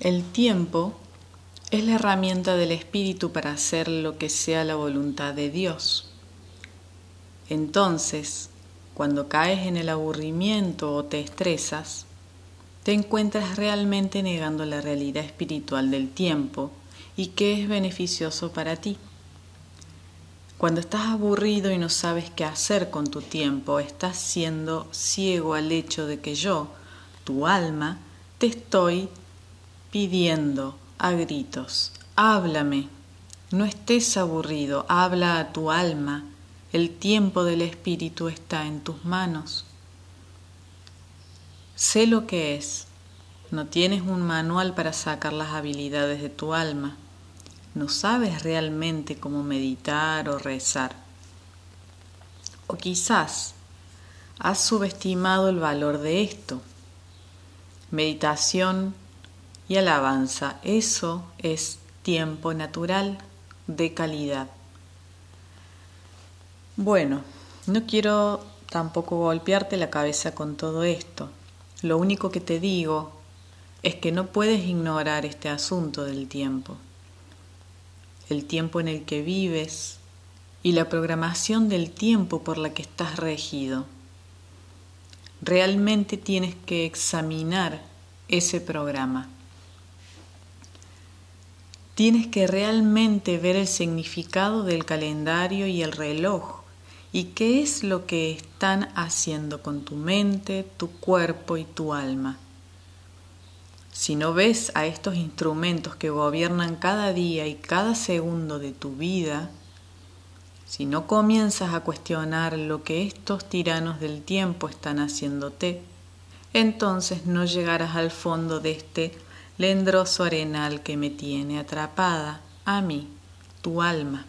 El tiempo es la herramienta del espíritu para hacer lo que sea la voluntad de Dios. Entonces, cuando caes en el aburrimiento o te estresas, te encuentras realmente negando la realidad espiritual del tiempo y que es beneficioso para ti. Cuando estás aburrido y no sabes qué hacer con tu tiempo, estás siendo ciego al hecho de que yo, tu alma, te estoy pidiendo a gritos, háblame, no estés aburrido, habla a tu alma, el tiempo del espíritu está en tus manos. Sé lo que es, no tienes un manual para sacar las habilidades de tu alma, no sabes realmente cómo meditar o rezar. O quizás has subestimado el valor de esto. Meditación y alabanza. Eso es tiempo natural de calidad. Bueno, no quiero tampoco golpearte la cabeza con todo esto. Lo único que te digo es que no puedes ignorar este asunto del tiempo. El tiempo en el que vives y la programación del tiempo por la que estás regido. Realmente tienes que examinar ese programa. Tienes que realmente ver el significado del calendario y el reloj y qué es lo que están haciendo con tu mente, tu cuerpo y tu alma. Si no ves a estos instrumentos que gobiernan cada día y cada segundo de tu vida, si no comienzas a cuestionar lo que estos tiranos del tiempo están haciéndote, entonces no llegarás al fondo de este lendroso arenal que me tiene atrapada, a mí, tu alma.